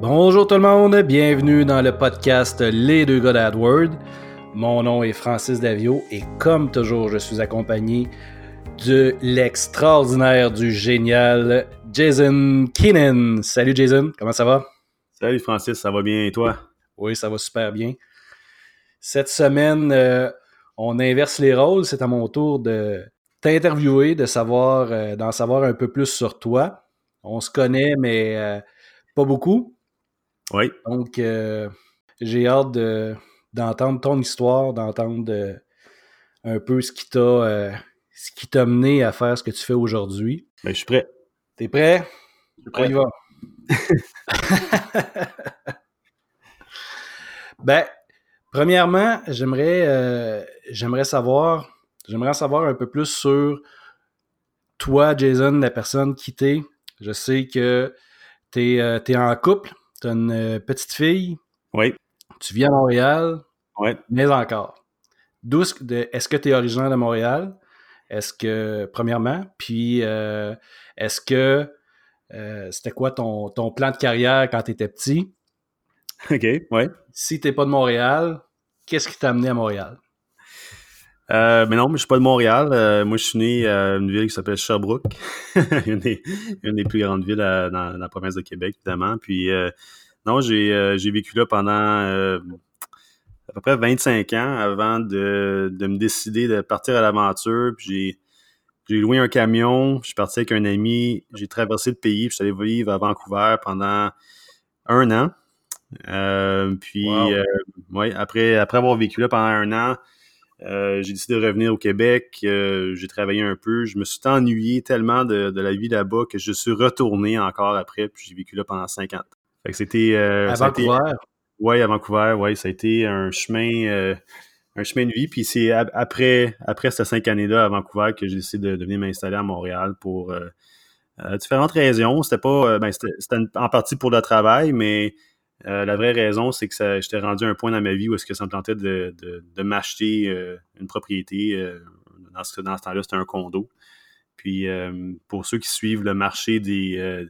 Bonjour tout le monde, bienvenue dans le podcast Les deux gars d'AdWord. Mon nom est Francis Davio et comme toujours, je suis accompagné de l'extraordinaire, du génial Jason Keenan. Salut Jason, comment ça va? Salut Francis, ça va bien et toi? Oui, ça va super bien. Cette semaine, euh, on inverse les rôles. C'est à mon tour de t'interviewer, de savoir, euh, d'en savoir un peu plus sur toi. On se connaît, mais euh, pas beaucoup. Oui. Donc, j'ai hâte d'entendre ton histoire, d'entendre un peu ce qui t'a ce qui t'a mené à faire ce que tu fais aujourd'hui. Ben, je suis prêt. T'es prêt? Je suis prêt. On y va. ben, premièrement, j'aimerais euh, j'aimerais savoir j'aimerais savoir un peu plus sur toi, Jason, la personne qui t'es. Je sais que tu es, euh, en couple, tu as une euh, petite fille. Oui. Tu vis à Montréal. Oui. Mais encore. D'où est-ce que tu es originaire de Montréal? Est-ce que, premièrement, puis est-ce que c'était quoi ton, ton, plan de carrière quand tu étais petit? OK, ouais. Si t'es pas de Montréal, qu'est-ce qui t'a amené à Montréal? Euh, mais non, mais je suis pas de Montréal. Euh, moi, je suis né à une ville qui s'appelle Sherbrooke, une, des, une, des, plus grandes villes dans, la province de Québec, évidemment. Puis, euh, non, j'ai vécu là pendant à peu près 25 ans avant de, de me décider de partir à l'aventure. Puis, j'ai loué un camion, je suis parti avec un ami, j'ai traversé le pays, puis je suis allé vivre à Vancouver pendant un an. Euh, puis, euh, ouais, après, après avoir vécu là pendant un an, euh, j'ai décidé de revenir au Québec. j'ai travaillé un peu. Je me suis ennuyé tellement de, la vie là-bas que je suis retourné encore après. Puis j'ai vécu là pendant 50 ans. Fait que c'était. à Vancouver? Oui, à Vancouver. Ouais, ça a été un chemin, un chemin de vie. Puis c'est après, après ces cinq années-là à Vancouver que j'ai décidé de, venir m'installer à Montréal pour différentes raisons. C'était pas. Ben, c'était en partie pour le travail, mais euh, la vraie raison, c'est que j'étais rendu à un point dans ma vie où est-ce que ça me tentait de, m'acheter euh, une propriété. Euh, dans ce, dans ce temps-là, c'était un condo. Puis pour ceux qui suivent le marché de,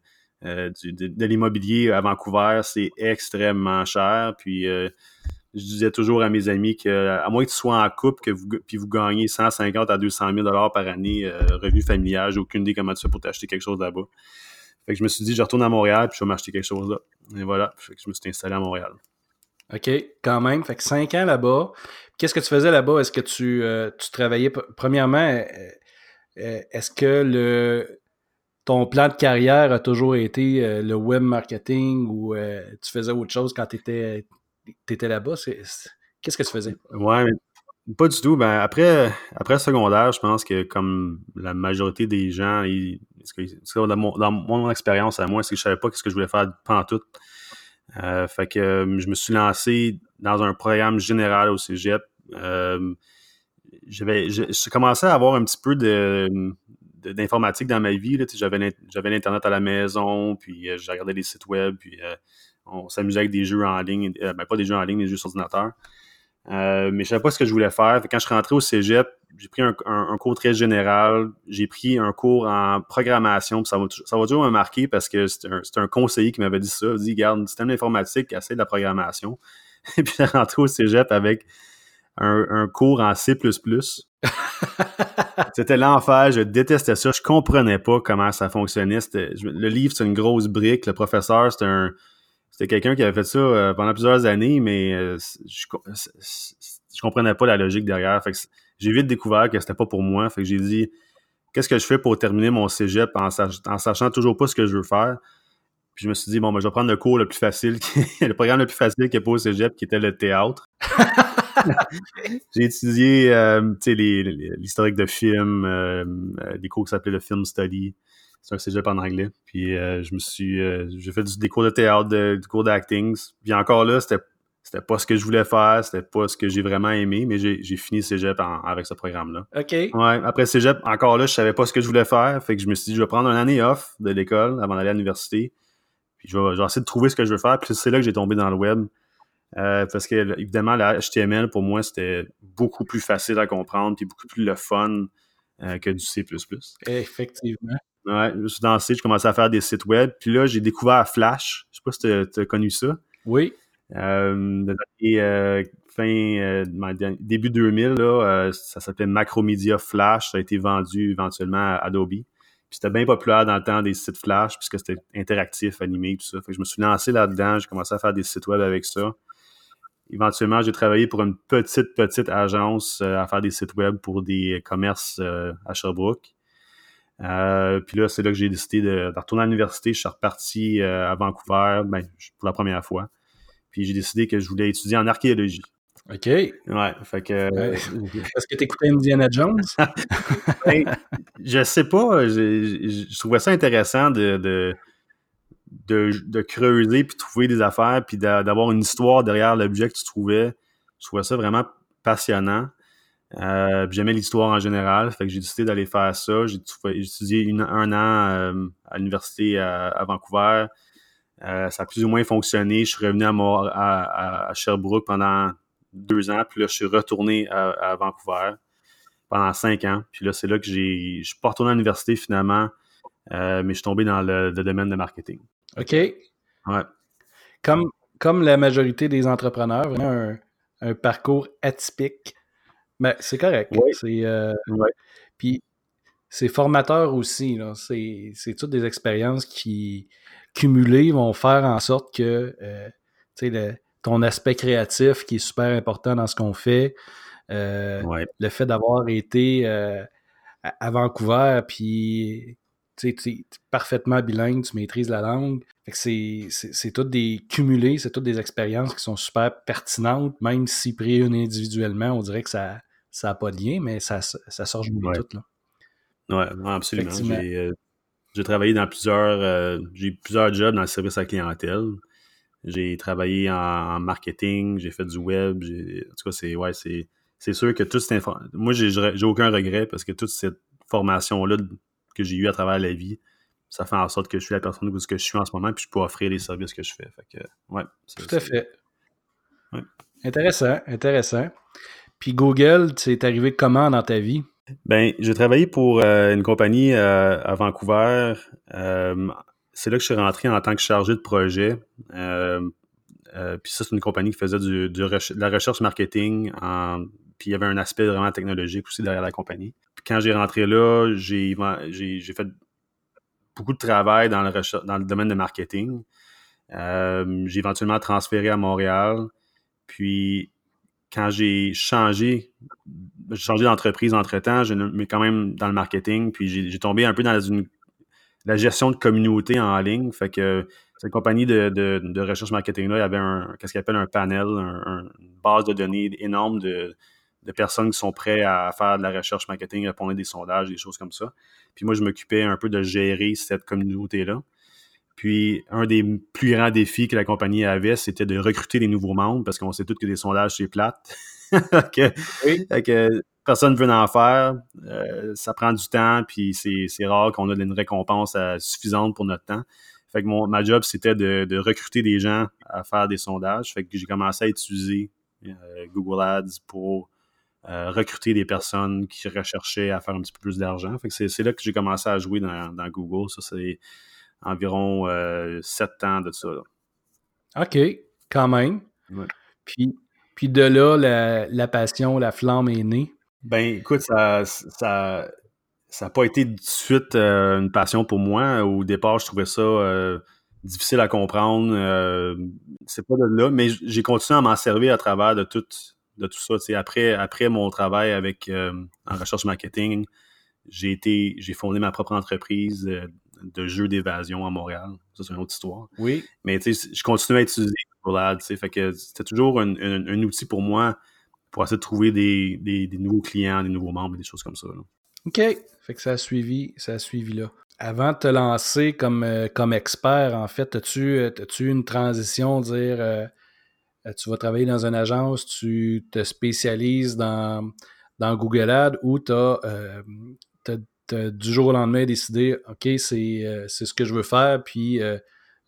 l'immobilier à Vancouver, c'est extrêmement cher. Puis je disais toujours à mes amis que à moins que tu sois en couple, que vous, puis vous gagnez 150 à 200 000 par année revenu familial, j'ai aucune idée comment tu fais pour t'acheter quelque chose là-bas. Fait que je me suis dit, je retourne à Montréal, puis je vais m'acheter quelque chose là. Et voilà, fait que je me suis installé à Montréal. OK, quand même. Fait que cinq ans là-bas. Qu'est-ce que tu faisais là-bas? Est-ce que tu, euh, tu travaillais, premièrement, euh, euh, est-ce que le, ton plan de carrière a toujours été le web marketing ou tu faisais autre chose quand tu étais, étais là-bas? Qu'est-ce que tu faisais? Ouais, pas du tout. Ben, après, après secondaire, je pense que comme la majorité des gens, dans, mon, expérience à moi, c'est que je savais pas ce que je voulais faire pendant tout. Euh, fait que euh, je me suis lancé dans un programme général au Cégep. Euh, j'avais, commencé à avoir un petit peu de, d'informatique dans ma vie. J'avais, l'Internet à la maison, puis j'ai regardé les sites web, puis on s'amusait avec des jeux en ligne, ben, pas des jeux en ligne, des jeux sur ordinateur. Euh, mais je savais pas ce que je voulais faire. quand je suis rentré au cégep, j'ai pris un, cours très général. J'ai pris un cours en programmation. ça, va, ça va toujours me marquer parce que c'est un, conseiller qui m'avait dit ça. Il dit, garde, système informatique, essaie de la programmation. Et puis, j'ai rentré au cégep avec un, cours en C++. C'était l'enfer. Je détestais ça. Je comprenais pas comment ça fonctionnait. Le livre, c'est une grosse brique. Le professeur, c'est un c'était quelqu'un qui avait fait ça euh, pendant plusieurs années, mais euh, je, je, comprenais pas la logique derrière. Fait que j'ai vite découvert que c'était pas pour moi. Fait que j'ai dit qu'est-ce que je fais pour terminer mon cégep en, sachant toujours pas ce que je veux faire? Puis je me suis dit, bon, ben, je vais prendre le cours le plus facile, le programme le plus facile qu'il y a pas au cégep, qui était le théâtre. j'ai étudié euh, l'historique de films, des cours qui s'appelaient le film study c'est un cégep en anglais. Puis euh, je me suis. Euh, j'ai fait des cours de théâtre, des cours d'acting. Puis encore là, c'était c'était pas ce que je voulais faire, c'était pas ce que j'ai vraiment aimé, mais j'ai fini cégep avec ce programme-là. OK. Ouais, après cégep, encore là, je savais pas ce que je voulais faire, fait que je me suis dit, je vais prendre une année off de l'école avant d'aller à l'université, puis je vais, essayer de trouver ce que je veux faire, puis c'est là que j'ai tombé dans le web. Euh, parce que, évidemment, la HTML, pour moi, c'était beaucoup plus facile à comprendre, puis beaucoup plus le fun que du C++. Effectivement. Ouais, je me suis dansé, je commençais à faire des sites web. Puis là, j'ai découvert Flash. Je sais pas si tu as, connu ça. Oui. Euh, fin début 2000, là, ça s'appelait Macromedia Flash. Ça a été vendu éventuellement à Adobe. Puis c'était bien populaire dans le temps des sites Flash, puisque c'était interactif, animé, tout ça. Fait que je me suis lancé là-dedans, j'ai commencé à faire des sites web avec ça. Éventuellement, j'ai travaillé pour une petite, petite agence à faire des sites web pour des commerces à Sherbrooke. Euh, puis là, c'est là que j'ai décidé de, retourner à l'université. Je suis reparti euh, à Vancouver ben, pour la première fois. Puis j'ai décidé que je voulais étudier en archéologie. OK. Ouais, fait que... Est-ce que tu écoutais Indiana Jones? ben, je sais pas. Je, trouvais ça intéressant de, de, de, creuser puis trouver des affaires puis d'avoir une histoire derrière l'objet que tu trouvais. Je trouvais ça vraiment passionnant. Euh, j'aimais l'histoire en général, fait que j'ai décidé d'aller faire ça. J'ai étudié un an euh, à l'université à, Vancouver. Euh, ça a plus ou moins fonctionné. Je suis revenu à, Sherbrooke pendant deux ans, puis là, je suis retourné à, Vancouver pendant cinq ans. Puis là, c'est là que j'ai. Je suis pas retourné à l'université finalement, mais je suis tombé dans le, domaine de marketing. OK. Ouais. Comme, comme la majorité des entrepreneurs, vraiment un, un parcours atypique. Ben, c'est correct. C'est, euh, Puis c'est formateur aussi. C'est, toutes des expériences qui, cumulées, vont faire en sorte que euh, ton aspect créatif, qui est super important dans ce qu'on fait, euh, le fait d'avoir été à Vancouver, puis tu es parfaitement bilingue, tu maîtrises la langue. c'est, c'est, tout des cumulés, c'est toutes des expériences qui sont super pertinentes, même si pris individuellement, on dirait que ça ça n'a pas de lien, mais ça, ça sort jouer tout. Là. Oui, absolument. Euh, j'ai, travaillé dans plusieurs. Euh, j'ai plusieurs jobs dans le service à la clientèle. J'ai travaillé en, marketing, j'ai fait du web. en tout cas, c'est ouais, c'est, sûr que toute cette information. Moi, j'ai, aucun regret parce que toute cette formation-là que j'ai eue à travers la vie, ça fait en sorte que je suis la personne que je suis en ce moment, puis je peux offrir les services que je fais. Fait que, ouais, Tout à fait. Intéressant, intéressant. Puis Google, c'est arrivé comment dans ta vie? Ben, j'ai travaillé pour euh, une compagnie euh, à Vancouver. Euh, c'est là que je suis rentré en tant que chargé de projet. puis ça, c'est une compagnie qui faisait du, de la recherche marketing. puis il y avait un aspect vraiment technologique aussi derrière la compagnie. Puis quand j'ai rentré là, j'ai, fait beaucoup de travail dans le, dans le domaine de marketing. j'ai éventuellement transféré à Montréal. Puis quand j'ai changé, changé d'entreprise entre-temps, mais quand même dans le marketing, puis j'ai tombé un peu dans la gestion de communauté en ligne. Fait que cette compagnie de, recherche marketing-là, il y avait un, qu'est-ce appelle un panel, une base de données énorme de, de personnes qui sont prêtes à faire de la recherche marketing, répondre à des sondages, des choses comme ça. Puis moi, je m'occupais un peu de gérer cette communauté-là. Puis, un des plus grands défis que la compagnie avait, c'était de recruter des nouveaux membres parce qu'on sait tous que des sondages, c'est plate. que, personne ne veut en faire. Euh, ça prend du temps, puis c'est rare qu'on ait une récompense euh, suffisante pour notre temps. Fait que mon, ma job, c'était de, recruter des gens à faire des sondages. Fait que j'ai commencé à utiliser euh, Google Ads pour recruter des personnes qui recherchaient à faire un petit peu plus d'argent. Fait que c'est là que j'ai commencé à jouer dans, dans Google. Ça, c'est environ euh, sept ans de ça. OK, quand même. Puis, puis de là, la, passion, la flamme est née. Ben, écoute, ça ça ça n'a pas été tout de suite euh, une passion pour moi. Au départ, je trouvais ça euh, difficile à comprendre. c'est pas de là, mais j'ai continué à m'en servir à travers de tout, de tout ça. après, après mon travail avec en recherche marketing, j'ai été j'ai fondé ma propre entreprise de jeux d'évasion à Montréal. Ça, c'est une autre histoire. Oui. Mais tu sais, je continue à utiliser sais, fait que c'était toujours un, outil pour moi pour essayer de trouver des, nouveaux clients, des nouveaux membres, des choses comme ça. OK. Fait que ça a suivi, ça a suivi là. Avant de te lancer comme, euh, comme expert, en fait, as-tu euh, as une transition, dire euh, tu vas travailler dans une agence, tu te spécialises dans, dans Google Ads ou tu as, du jour au lendemain décidé, OK, euh, c'est ce que je veux faire, puis euh,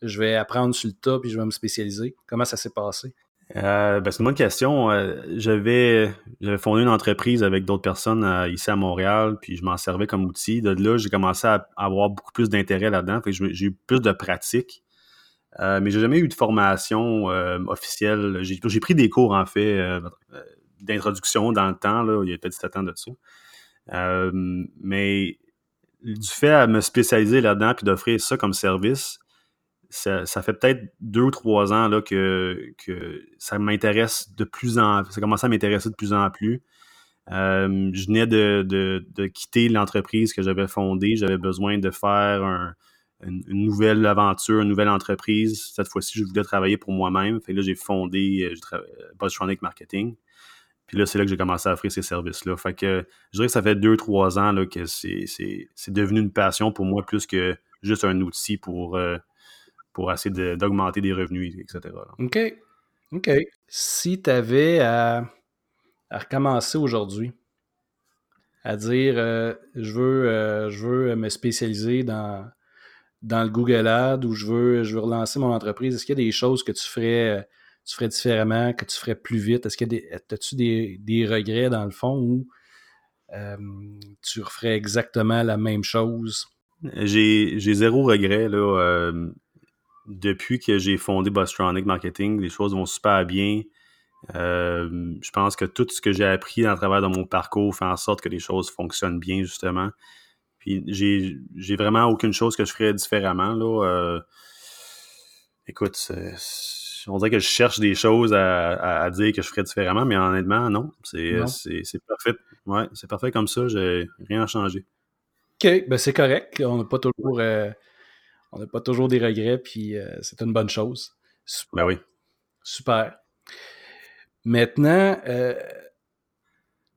je vais apprendre sur le tas, puis je vais me spécialiser? Comment ça s'est passé? Euh, ben, c'est une bonne question. j'avais, fondé une entreprise avec d'autres personnes ici à Montréal, puis je m'en servais comme outil. De là, j'ai commencé à avoir beaucoup plus d'intérêt là-dedans. j'ai eu plus de pratique. Euh, mais j'ai jamais eu de formation euh, officielle. J'ai pris des cours, en fait, euh, d'introduction dans le temps, là, il y a peut-être 7 ans de ça. Mais du fait à me spécialiser là-dedans puis d'offrir ça comme service, ça, fait peut-être deux ou trois ans là, que, que ça m'intéresse de plus en ça commence à m'intéresser de plus en plus. je venais de, quitter l'entreprise que j'avais fondée. J'avais besoin de faire un, une, nouvelle aventure, une nouvelle entreprise. Cette fois-ci, je voulais travailler pour moi-même. Fait là, j'ai fondé euh, Marketing. Puis là, c'est là que j'ai commencé à offrir ces services-là. Fait que je dirais que ça fait deux, trois ans là, que c'est, devenu une passion pour moi plus que juste un outil pour, euh, pour essayer d'augmenter des revenus, etc. OK. OK. Si tu avais à, recommencer aujourd'hui, à dire euh, je, veux, euh, je veux me spécialiser dans dans le Google Ad où je veux, je veux relancer mon entreprise, est-ce qu'il y a des choses que tu ferais, tu ferais différemment, que tu ferais plus vite? Est-ce a des, as-tu des, regrets dans le fond ou euh, tu referais exactement la même chose? J'ai, zéro regret, là. Euh, depuis que j'ai fondé Bostronic Marketing, les choses vont super bien. je pense que tout ce que j'ai appris le travers de mon parcours fait en sorte que les choses fonctionnent bien, justement. Puis j'ai, vraiment aucune chose que je ferais différemment. Là. Euh, écoute, on dirait que je cherche des choses à, dire que je ferais différemment, mais honnêtement, non. C'est, parfait. Ouais, c'est parfait comme ça. J'ai rien à changer. OK, ben c'est correct. On n'a pas toujours euh, on n'a pas toujours des regrets, puis euh, c'est une bonne chose. Ben oui. Super. Maintenant,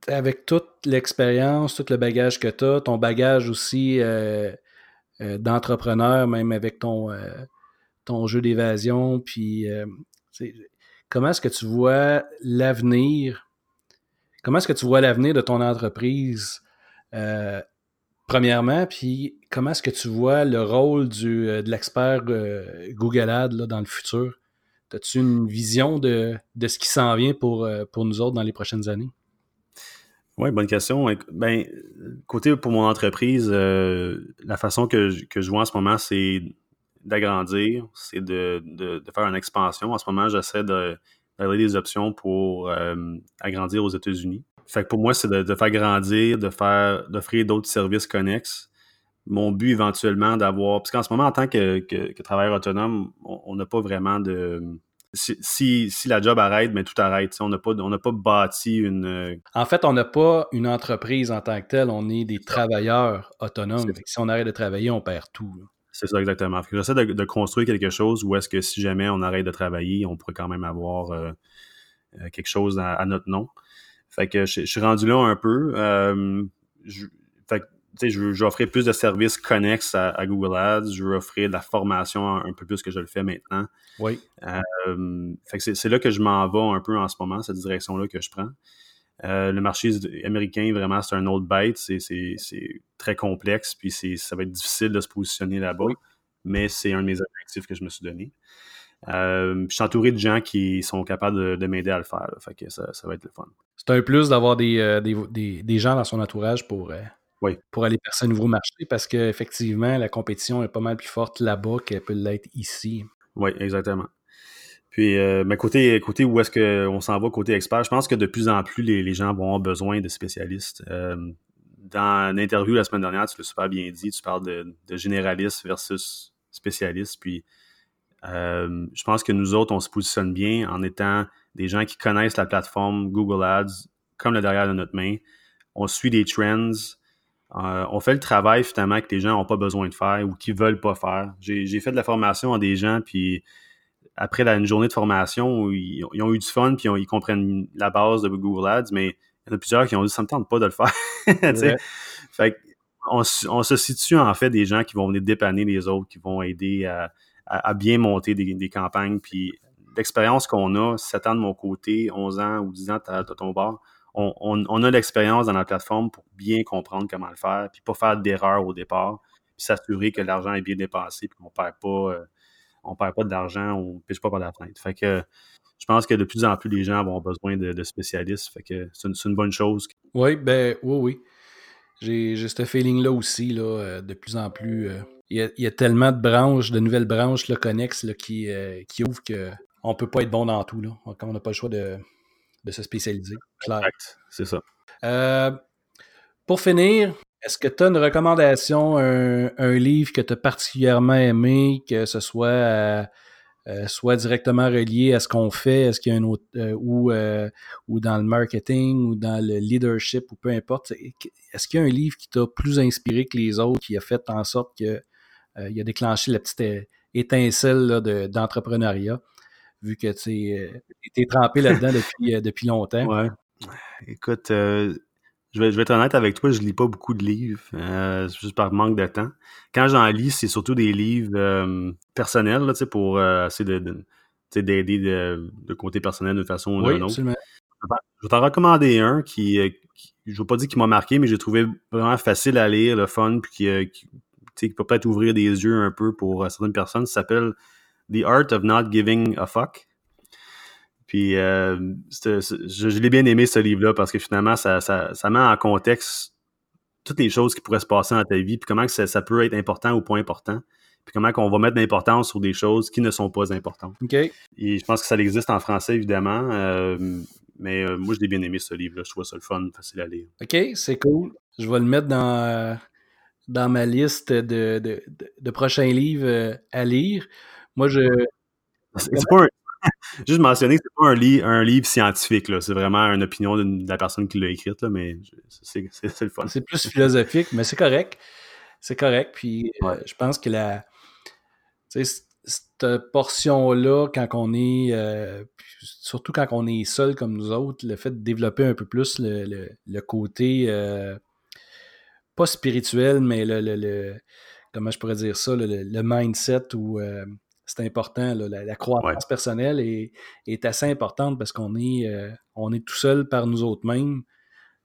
avec toute l'expérience, tout le bagage que tu as, ton bagage aussi euh, euh, d'entrepreneur, même avec ton, euh, ton jeu d'évasion, puis comment est-ce que tu vois l'avenir? Comment est-ce que tu vois l'avenir de ton entreprise? premièrement, puis comment est-ce que tu vois le rôle du, de l'expert Google Ads dans le futur? As-tu une vision de, ce qui s'en vient pour, nous autres dans les prochaines années? Oui, bonne question. Ben, côté pour mon entreprise, euh, la façon que je vois en ce moment, c'est d'agrandir, c'est de, de, faire une expansion. En ce moment, j'essaie de d'avoir des options pour euh, agrandir aux États-Unis. Fait que pour moi, c'est de, faire grandir, de faire d'offrir d'autres services connexes. Mon but éventuellement d'avoir. Parce qu'en ce moment, en tant que, que, travailleur autonome, on n'a pas vraiment de si, si, la job arrête, mais tout arrête. On n'a pas, pas bâti une. Euh, en fait, on n'a pas une entreprise en tant que telle, on est des travailleurs autonomes. Si on arrête de travailler, on perd tout. C'est ça, exactement. J'essaie de, construire quelque chose où est-ce que si jamais on arrête de travailler, on pourrait quand même avoir euh, euh, quelque chose à, notre nom. Fait que je, suis rendu là un peu. je, fait je veux, offrir plus de services connexes à, Google Ads. Je veux offrir de la formation un, peu plus que je le fais maintenant. Oui. Euh, c'est là que je m'en vais un peu en ce moment, cette direction-là que je prends. Euh, le marché américain, vraiment, c'est un autre bête. C'est très complexe, puis ça va être difficile de se positionner là-bas. Mais c'est un de mes objectifs que je me suis donné. Euh, je suis entouré de gens qui sont capables de, m'aider à le faire. fait que ça, va être le fun. C'est un plus d'avoir des, des, gens dans son entourage pour pour aller percer un nouveau marché parce qu'effectivement, la compétition est pas mal plus forte là-bas qu'elle peut l'être ici. Oui, exactement. Puis, euh, mais côté, côté où est-ce qu'on s'en va, côté expert, je pense que de plus en plus, les, gens vont avoir besoin de spécialistes. Euh, dans l'interview la semaine dernière, tu l'as super bien dit, tu parles de, de généraliste versus spécialiste. Puis, euh, je pense que nous autres, on se positionne bien en étant des gens qui connaissent la plateforme Google Ads comme le derrière de notre main. On suit des trends, euh, on fait le travail finalement que les gens n'ont pas besoin de faire ou qu'ils veulent pas faire. J'ai fait de la formation à des gens, puis après une journée de formation, ils, ont eu du fun, puis ils comprennent la base de Google Ads, mais il y en a plusieurs qui ont dit ça me tente pas de le faire. fait on, se situe en fait des gens qui vont venir dépanner les autres, qui vont aider à, bien monter des, campagnes. Puis l'expérience qu'on a, 7 ans de mon côté, 11 ans ou 10 ans de ton bord, on, a l'expérience dans la plateforme pour bien comprendre comment le faire, puis pas faire d'erreur au départ, puis s'assurer que l'argent est bien dépensé, puis qu'on perd pas, euh, on perd pas d'argent, on pêche pas par la fenêtre. Fait que je pense que de plus en plus les gens vont avoir besoin de, spécialistes. Fait que c'est une, bonne chose. Oui, ben oui, oui. j'ai ce feeling-là aussi, là, de plus en plus. Il y, a, tellement de branches, de nouvelles branches là, connexes là, qui, qui ouvrent qu'on ne peut pas être bon dans tout. Là. On n'a pas le choix de, de se spécialiser. Clair. C'est ça. pour finir, est-ce que tu as une recommandation, un, livre que tu as particulièrement aimé, que ce soit, euh, euh, soit directement relié à ce qu'on fait, est-ce qu'il y a un autre, euh, ou, ou dans le marketing, ou dans le leadership, ou peu importe? Est-ce qu'il y a un livre qui t'a plus inspiré que les autres, qui a fait en sorte que il a déclenché la petite étincelle d'entrepreneuriat, vu que tu es trempé là-dedans depuis, depuis longtemps? Ouais. Écoute, je vais, être honnête avec toi, je lis pas beaucoup de livres, euh, juste par manque de temps. Quand j'en lis, c'est surtout des livres euh, personnels, là, pour euh, essayer d'aider de, de, côté personnel d'une façon ou d'une autre. Je vais t'en recommander un qui, je ne veux pas dire qu'il m'a marqué, mais j'ai trouvé vraiment facile à lire, le fun, puis qui, qui peut peut-être ouvrir des yeux un peu pour certaines personnes. Ça s'appelle The Art of Not Giving a Fuck. Puis euh, je, l'ai bien aimé ce livre-là parce que finalement, ça, met en contexte toutes les choses qui pourraient se passer dans ta vie, puis comment que ça, peut être important ou pas important, puis comment qu'on va mettre l'importance sur des choses qui ne sont pas importantes. OK. Et je pense que ça existe en français, évidemment, euh, mais euh, moi, je l'ai bien aimé ce livre-là. Je trouve ça le fun, facile à lire. OK, c'est cool. Je vais le mettre dans, dans ma liste de, de prochains livres à lire. Moi, je... C'est pas, un, Juste mentionner que c'est pas un, un livre scientifique, c'est vraiment une opinion de la personne qui l'a écrite, là, mais c'est le fun. C'est plus philosophique, mais c'est correct. C'est correct. Puis euh, je pense que la. Cette portion-là, quand on est. Euh, surtout quand on est seul comme nous autres, le fait de développer un peu plus le, le, côté. Euh, pas spirituel, mais le, le, comment je pourrais dire ça, le, mindset ou c'est important. la, croissance personnelle est, assez importante parce qu'on est, euh, on est tout seul par nous autres mêmes,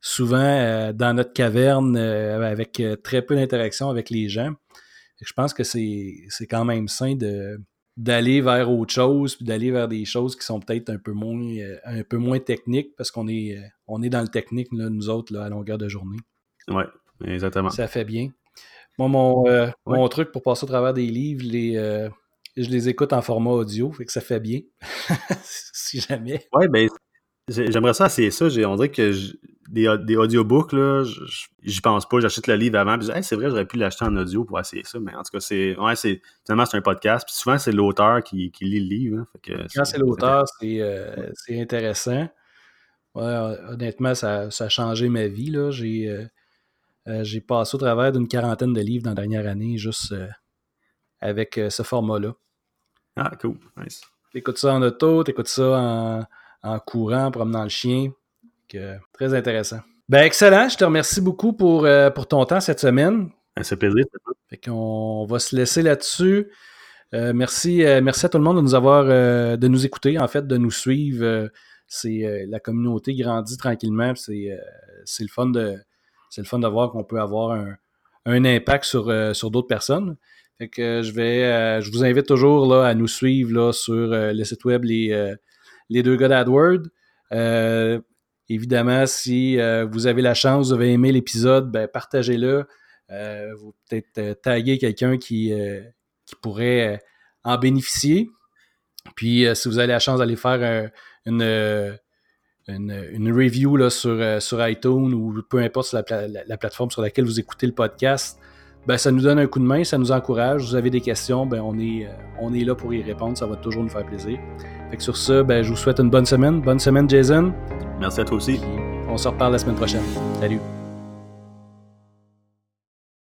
souvent euh, dans notre caverne euh, avec très peu d'interaction avec les gens. je pense que c'est, quand même sain de, d'aller vers autre chose, puis d'aller vers des choses qui sont peut-être un peu moins, un peu moins techniques parce qu'on est, on est dans le technique, nous autres, là, à longueur de journée. Oui, exactement. Ça fait bien. Moi, mon, mon truc pour passer au travers des livres, les, je les écoute en format audio, fait que ça fait bien, si jamais. Ouais, ben, j'aimerais ça c'est ça. On dirait que des, des audiobooks, là, j'y pense pas. J'achète le livre avant, puis c'est vrai, j'aurais pu l'acheter en audio pour essayer ça, mais en tout cas, c'est, ouais, c'est, finalement, c'est un podcast, puis souvent, c'est l'auteur qui, qui, lit le livre. Hein, Quand c'est l'auteur, euh, c'est, intéressant. Ouais, honnêtement, ça, ça, a changé ma vie, là. J'ai, euh, euh, j'ai passé au travers d'une quarantaine de livres dans la dernière année, juste avec euh, ce format-là. Ah, cool. Nice. T'écoutes ça en auto, t'écoutes ça en, en courant, en promenant le chien. très intéressant. Ben, excellent. Je te remercie beaucoup pour, euh, pour ton temps cette semaine. Ben, c'est plaisir. Fait qu'on va se laisser là-dessus. Euh, merci, merci à tout le monde de nous avoir, de nous écouter, en fait, de nous suivre. c'est la communauté grandit tranquillement. C'est, le fun de, c'est le fun de voir qu'on peut avoir un, un impact sur, sur d'autres personnes. Que je vais, euh, je vous invite toujours là, à nous suivre là, sur euh, le site web Les, euh, les deux gars d'AdWord. évidemment, si vous avez la chance, vous avez aimé l'épisode, ben, partagez-le. vous peut-être taguer quelqu'un qui, qui pourrait en bénéficier. Puis, si vous avez la chance d'aller faire une, une, review là, sur, sur iTunes ou peu importe la, la, plateforme sur laquelle vous écoutez le podcast, ben, ça nous donne un coup de main, ça nous encourage. Vous avez des questions, ben, on, est, euh, on est là pour y répondre. Ça va toujours nous faire plaisir. Fait que sur ce, ben, je vous souhaite une bonne semaine. Bonne semaine, Jason. Merci à toi aussi. on se reparle la semaine prochaine. Salut.